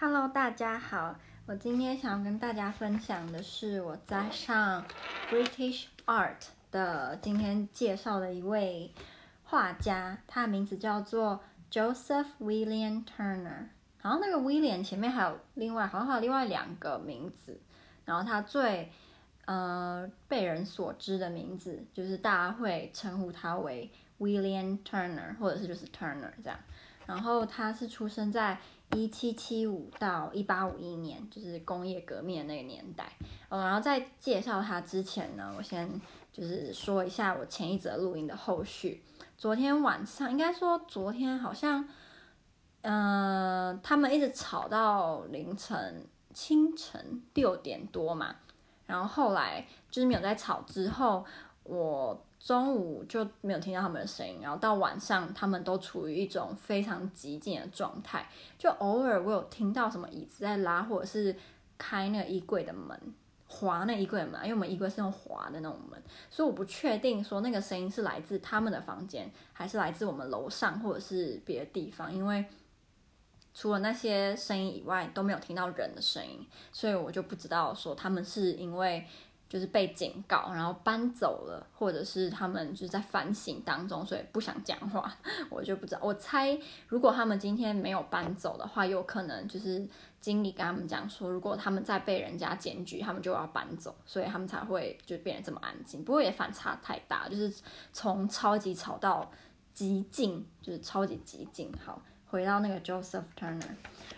Hello，大家好。我今天想要跟大家分享的是我在上 British Art 的今天介绍的一位画家，他的名字叫做 Joseph William Turner。然后那个 William 前面还有另外好像还有另外两个名字，然后他最呃被人所知的名字就是大家会称呼他为 William Turner，或者是就是 Turner 这样。然后他是出生在一七七五到一八五一年，就是工业革命那个年代。嗯，然后在介绍他之前呢，我先就是说一下我前一则录音的后续。昨天晚上，应该说昨天好像，嗯、他们一直吵到凌晨清晨六点多嘛。然后后来就是没有在吵之后，我。中午就没有听到他们的声音，然后到晚上他们都处于一种非常寂静的状态，就偶尔我有听到什么椅子在拉，或者是开那个衣柜的门，滑那衣柜门，因为我们衣柜是用滑的那种门，所以我不确定说那个声音是来自他们的房间，还是来自我们楼上或者是别的地方，因为除了那些声音以外都没有听到人的声音，所以我就不知道说他们是因为。就是被警告，然后搬走了，或者是他们就是在反省当中，所以不想讲话，我就不知道。我猜，如果他们今天没有搬走的话，有可能就是经理跟他们讲说，如果他们再被人家检举，他们就要搬走，所以他们才会就变得这么安静。不过也反差太大，就是从超级吵到极静，就是超级极静。好，回到那个 Joseph Turner，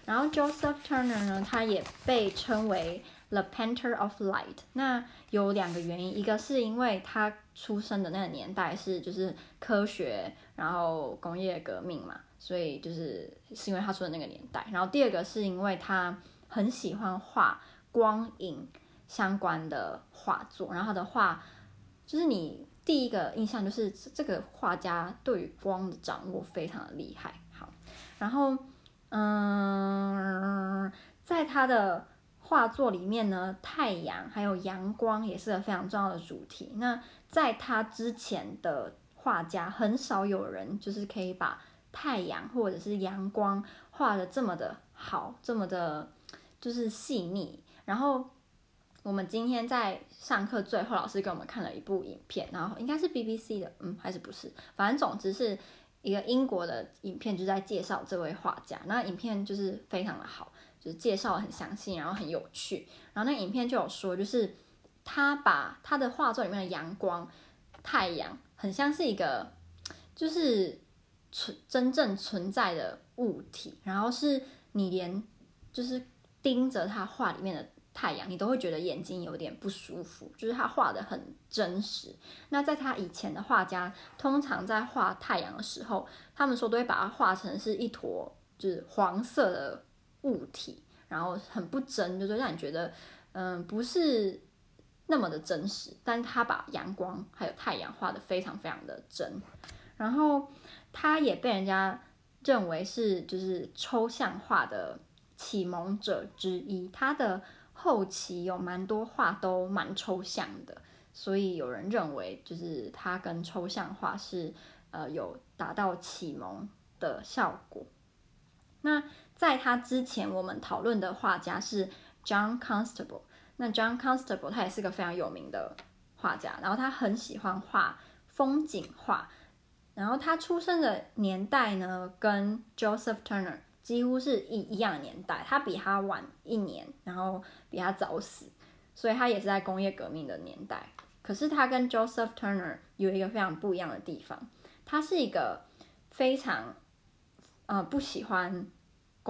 然后 Joseph Turner 呢，他也被称为。The Painter of Light，那有两个原因，一个是因为他出生的那个年代是就是科学，然后工业革命嘛，所以就是是因为他出生那个年代。然后第二个是因为他很喜欢画光影相关的画作，然后他的画就是你第一个印象就是这个画家对于光的掌握非常的厉害。好，然后嗯，在他的。画作里面呢，太阳还有阳光也是个非常重要的主题。那在他之前的画家，很少有人就是可以把太阳或者是阳光画的这么的好，这么的，就是细腻。然后我们今天在上课最后，老师给我们看了一部影片，然后应该是 BBC 的，嗯，还是不是？反正总之是一个英国的影片，就在介绍这位画家。那影片就是非常的好。就是介绍很详细，然后很有趣。然后那影片就有说，就是他把他的画作里面的阳光、太阳，很像是一个，就是存真正存在的物体。然后是你连就是盯着他画里面的太阳，你都会觉得眼睛有点不舒服。就是他画的很真实。那在他以前的画家，通常在画太阳的时候，他们说都会把它画成是一坨就是黄色的。物体，然后很不真，就是让你觉得，嗯，不是那么的真实。但是他把阳光还有太阳画得非常非常的真，然后他也被人家认为是就是抽象画的启蒙者之一。他的后期有蛮多画都蛮抽象的，所以有人认为就是他跟抽象画是呃有达到启蒙的效果。那在他之前，我们讨论的画家是 John Constable。那 John Constable 他也是个非常有名的画家，然后他很喜欢画风景画。然后他出生的年代呢，跟 Joseph Turner 几乎是一一样年代，他比他晚一年，然后比他早死，所以他也是在工业革命的年代。可是他跟 Joseph Turner 有一个非常不一样的地方，他是一个非常。呃，不喜欢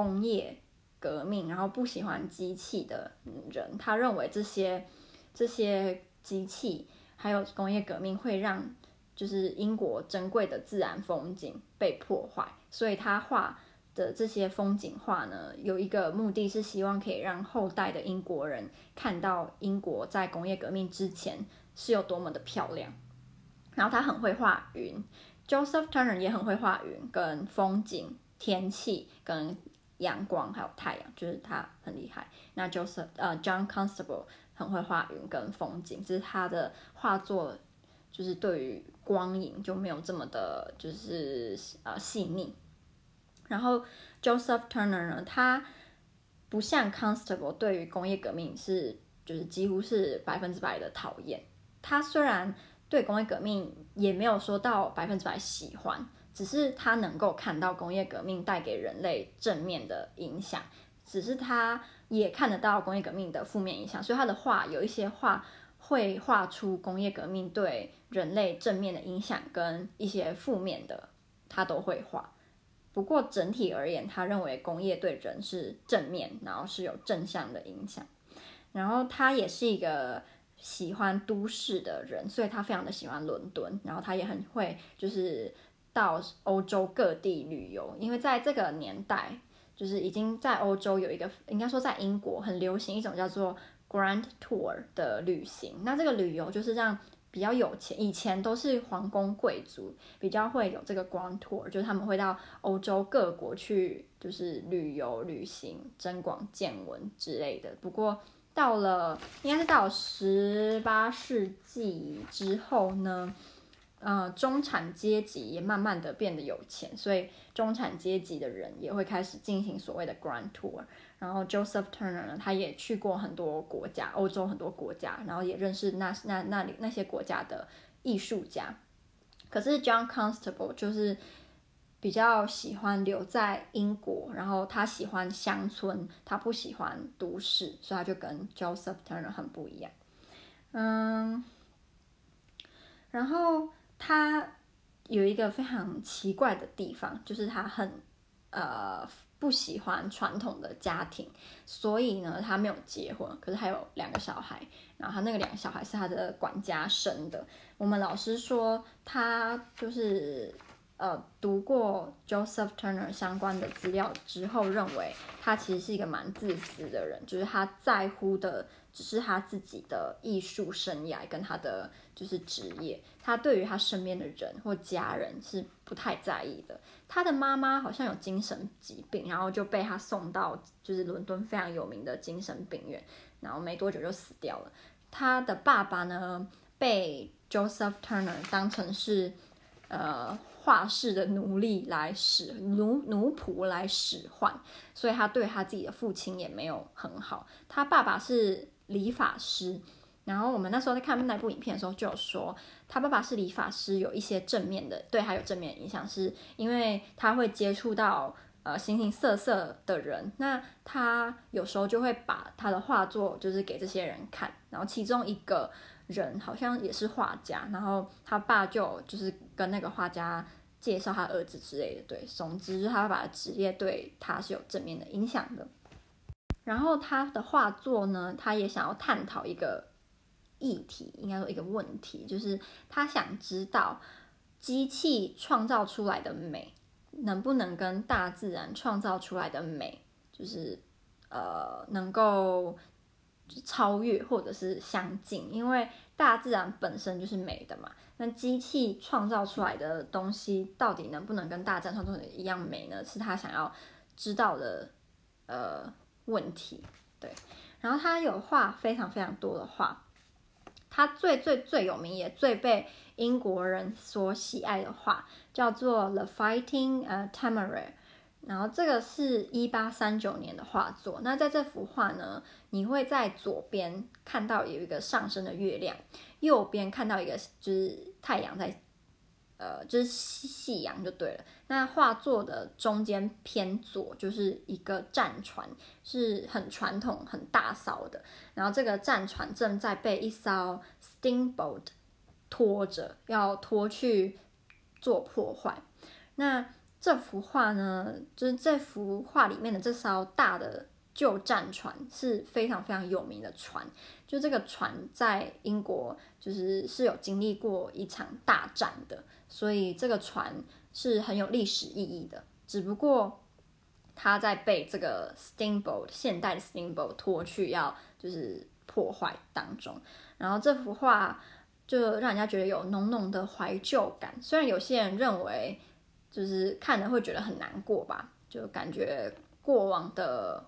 工业革命，然后不喜欢机器的人，他认为这些这些机器还有工业革命会让就是英国珍贵的自然风景被破坏，所以他画的这些风景画呢，有一个目的是希望可以让后代的英国人看到英国在工业革命之前是有多么的漂亮。然后他很会画云，Joseph Turner 也很会画云跟风景。天气跟阳光还有太阳，就是他很厉害。那 Joseph 呃 John Constable 很会画云跟风景，只是他的画作就是对于光影就没有这么的，就是呃细腻。然后 Joseph Turner 呢，他不像 Constable 对于工业革命是就是几乎是百分之百的讨厌。他虽然对工业革命也没有说到百分之百喜欢，只是他能够看到工业革命带给人类正面的影响，只是他也看得到工业革命的负面影响，所以他的画有一些画会画出工业革命对人类正面的影响跟一些负面的，他都会画。不过整体而言，他认为工业对人是正面，然后是有正向的影响。然后他也是一个喜欢都市的人，所以他非常的喜欢伦敦。然后他也很会就是到欧洲各地旅游，因为在这个年代，就是已经在欧洲有一个，应该说在英国很流行一种叫做 Grand Tour 的旅行。那这个旅游就是让比较有钱，以前都是皇宫贵族比较会有这个 Grand Tour，就是他们会到欧洲各国去，就是旅游、旅行、增广见闻之类的。不过到了应该是到十八世纪之后呢，呃，中产阶级也慢慢的变得有钱，所以中产阶级的人也会开始进行所谓的 Grand Tour。然后 Joseph Turner 呢，他也去过很多国家，欧洲很多国家，然后也认识那那那里那些国家的艺术家。可是 John Constable 就是比较喜欢留在英国，然后他喜欢乡村，他不喜欢都市，所以他就跟 Joseph Turner 很不一样。嗯，然后他有一个非常奇怪的地方，就是他很呃。不喜欢传统的家庭，所以呢，他没有结婚，可是还有两个小孩，然后他那个两个小孩是他的管家生的。我们老师说他就是呃读过 Joseph Turner 相关的资料之后，认为他其实是一个蛮自私的人，就是他在乎的只是他自己的艺术生涯跟他的就是职业，他对于他身边的人或家人是不太在意的。他的妈妈好像有精神疾病，然后就被他送到就是伦敦非常有名的精神病院，然后没多久就死掉了。他的爸爸呢，被 Joseph Turner 当成是呃画室的奴隶来使奴奴仆来使唤，所以他对他自己的父亲也没有很好。他爸爸是理发师。然后我们那时候在看那部影片的时候，就有说他爸爸是理发师，有一些正面的，对他有正面影响，是因为他会接触到呃形形色色的人，那他有时候就会把他的画作就是给这些人看，然后其中一个人好像也是画家，然后他爸就就是跟那个画家介绍他儿子之类的，对，总之他爸爸的职业对他是有正面的影响的。然后他的画作呢，他也想要探讨一个。议题应该说一个问题，就是他想知道机器创造出来的美能不能跟大自然创造出来的美，就是呃能够超越或者是相近，因为大自然本身就是美的嘛。那机器创造出来的东西到底能不能跟大自然创造的一样美呢？是他想要知道的呃问题。对，然后他有画非常非常多的画。他最最最有名也最被英国人所喜爱的画叫做《The Fighting 呃 Temeraire》，然后这个是一八三九年的画作。那在这幅画呢，你会在左边看到有一个上升的月亮，右边看到一个就是太阳在。呃，就是夕夕阳就对了。那画作的中间偏左就是一个战船，是很传统、很大艘的。然后这个战船正在被一艘 steamboat 拖着，要拖去做破坏。那这幅画呢，就是这幅画里面的这艘大的旧战船是非常非常有名的船。就这个船在英国就是是有经历过一场大战的。所以这个船是很有历史意义的，只不过它在被这个 steamboat 现代 steamboat 拖去要就是破坏当中。然后这幅画就让人家觉得有浓浓的怀旧感，虽然有些人认为就是看了会觉得很难过吧，就感觉过往的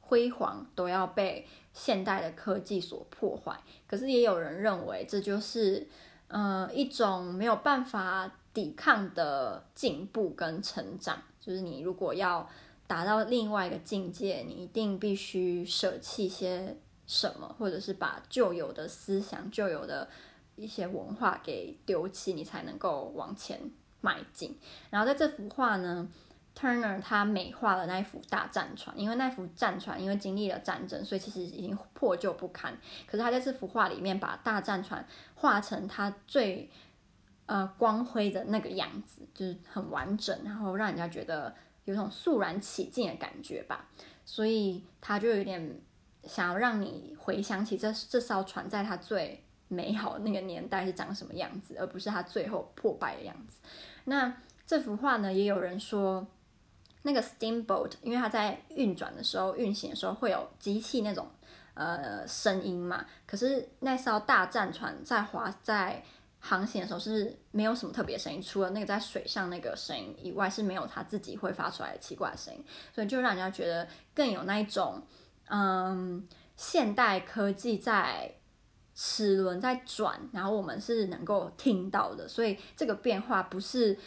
辉煌都要被现代的科技所破坏。可是也有人认为这就是。呃，一种没有办法抵抗的进步跟成长，就是你如果要达到另外一个境界，你一定必须舍弃些什么，或者是把旧有的思想、旧有的一些文化给丢弃，你才能够往前迈进。然后在这幅画呢，Turner 他美化了那一幅大战船，因为那幅战船因为经历了战争，所以其实已经破旧不堪。可是他在这幅画里面把大战船画成他最呃光辉的那个样子，就是很完整，然后让人家觉得有种肃然起敬的感觉吧。所以他就有点想要让你回想起这这艘船在他最美好的那个年代是长什么样子，而不是它最后破败的样子。那这幅画呢，也有人说，那个 steamboat，因为它在运转的时候、运行的时候会有机器那种呃声音嘛。可是那艘大战船在划在航行的时候是没有什么特别声音，除了那个在水上那个声音以外，是没有它自己会发出来的奇怪的声音，所以就让人家觉得更有那一种嗯现代科技在。齿轮在转，然后我们是能够听到的，所以这个变化不是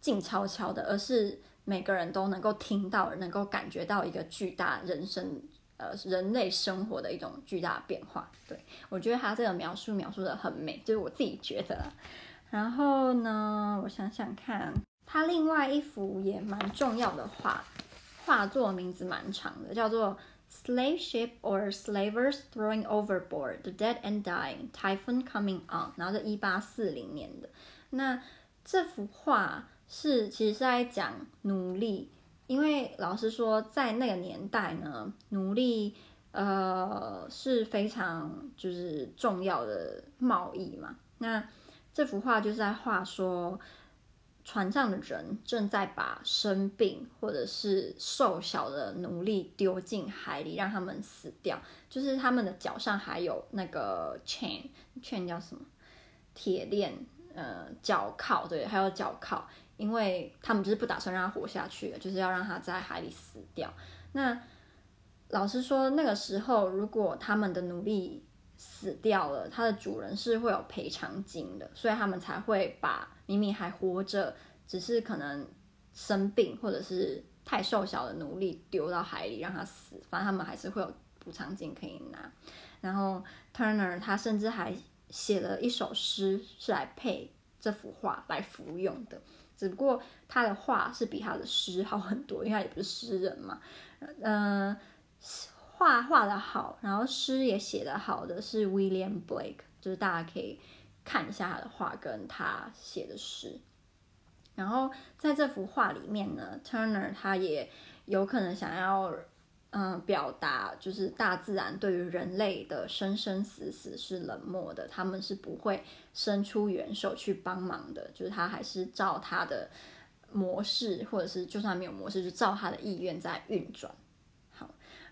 静悄悄的，而是每个人都能够听到，能够感觉到一个巨大人生，呃，人类生活的一种巨大变化。对，我觉得他这个描述描述的很美，就是我自己觉得。然后呢，我想想看，他另外一幅也蛮重要的画，画作名字蛮长的，叫做。Slave ship or slavers throwing overboard, the dead and dying, typhoon coming on。然后是一八四零年的。那这幅画是其实是在讲奴隶，因为老实说，在那个年代呢，奴隶呃是非常就是重要的贸易嘛。那这幅画就是在画说。船上的人正在把生病或者是瘦小的奴隶丢进海里，让他们死掉。就是他们的脚上还有那个 chain，chain 叫什么？铁链，呃，脚铐，对，还有脚铐，因为他们就是不打算让他活下去了，就是要让他在海里死掉。那老实说，那个时候如果他们的奴隶死掉了，他的主人是会有赔偿金的，所以他们才会把。明明还活着，只是可能生病或者是太瘦小的奴隶丢到海里让他死，反正他们还是会有补偿金可以拿。然后 Turner 他甚至还写了一首诗是来配这幅画来服用的，只不过他的画是比他的诗好很多，因为他也不是诗人嘛。嗯、画画的好，然后诗也写得好的是 William Blake，就是大家可以。看一下他的画跟他写的诗，然后在这幅画里面呢，Turner 他也有可能想要嗯表达，就是大自然对于人类的生生死死是冷漠的，他们是不会伸出援手去帮忙的，就是他还是照他的模式，或者是就算没有模式，就照他的意愿在运转。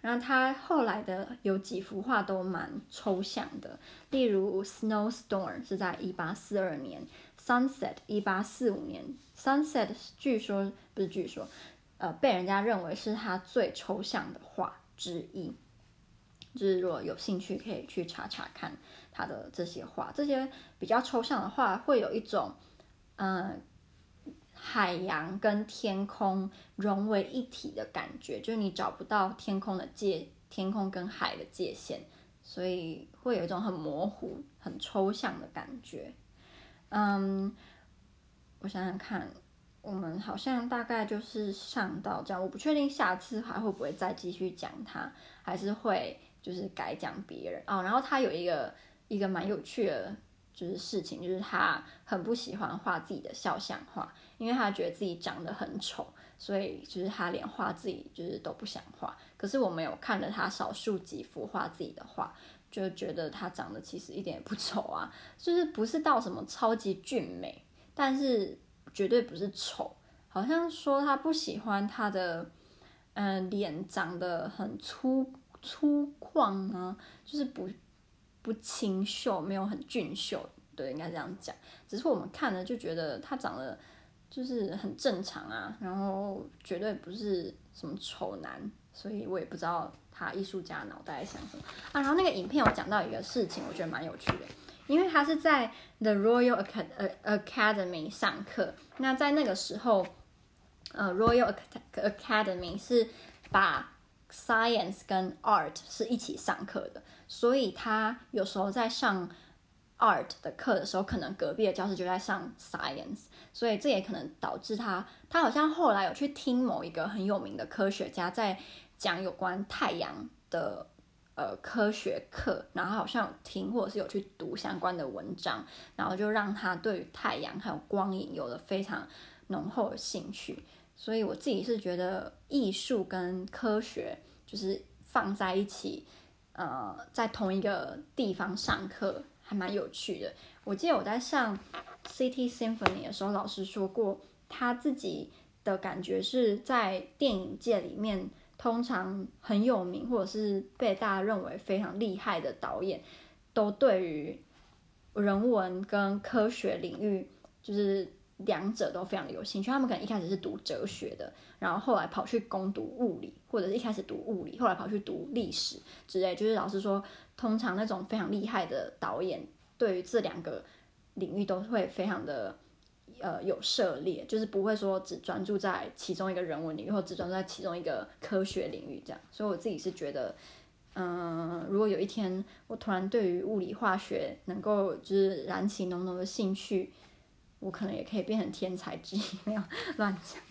然后他后来的有几幅画都蛮抽象的，例如《Snowstorm》是在一八四二年，《Sunset》一八四五年，《Sunset》据说不是据说，呃，被人家认为是他最抽象的画之一。就是如果有兴趣，可以去查查看他的这些画，这些比较抽象的画会有一种，嗯、海洋跟天空融为一体的感觉，就是你找不到天空的界，天空跟海的界限，所以会有一种很模糊、很抽象的感觉。嗯，我想想看，我们好像大概就是上到这样，我不确定下次还会不会再继续讲它，还是会就是改讲别人哦。然后他有一个一个蛮有趣的。就是事情，就是他很不喜欢画自己的肖像画，因为他觉得自己长得很丑，所以就是他连画自己就是都不想画。可是我们有看了他少数几幅画自己的画，就觉得他长得其实一点也不丑啊，就是不是到什么超级俊美，但是绝对不是丑。好像说他不喜欢他的嗯脸长得很粗粗犷啊，就是不。不清秀，没有很俊秀，对，应该这样讲。只是我们看了就觉得他长得就是很正常啊，然后绝对不是什么丑男，所以我也不知道他艺术家脑袋在想什么啊。然后那个影片我讲到一个事情，我觉得蛮有趣的，因为他是在 The Royal Academy 上课，那在那个时候，呃 Royal Academy 是把 Science 跟 Art 是一起上课的，所以他有时候在上 Art 的课的时候，可能隔壁的教室就在上 Science，所以这也可能导致他，他好像后来有去听某一个很有名的科学家在讲有关太阳的。呃，科学课，然后好像有听或者是有去读相关的文章，然后就让他对于太阳还有光影有了非常浓厚的兴趣。所以我自己是觉得艺术跟科学就是放在一起，呃，在同一个地方上课还蛮有趣的。我记得我在上 City Symphony 的时候，老师说过他自己的感觉是在电影界里面。通常很有名或者是被大家认为非常厉害的导演，都对于人文跟科学领域，就是两者都非常的有兴趣。他们可能一开始是读哲学的，然后后来跑去攻读物理，或者是一开始读物理，后来跑去读历史之类。就是老实说，通常那种非常厉害的导演，对于这两个领域都会非常的。呃，有涉猎，就是不会说只专注在其中一个人文领域，或只专注在其中一个科学领域这样。所以我自己是觉得，嗯、如果有一天我突然对于物理化学能够就是燃起浓浓的兴趣，我可能也可以变成天才之一，没有乱讲。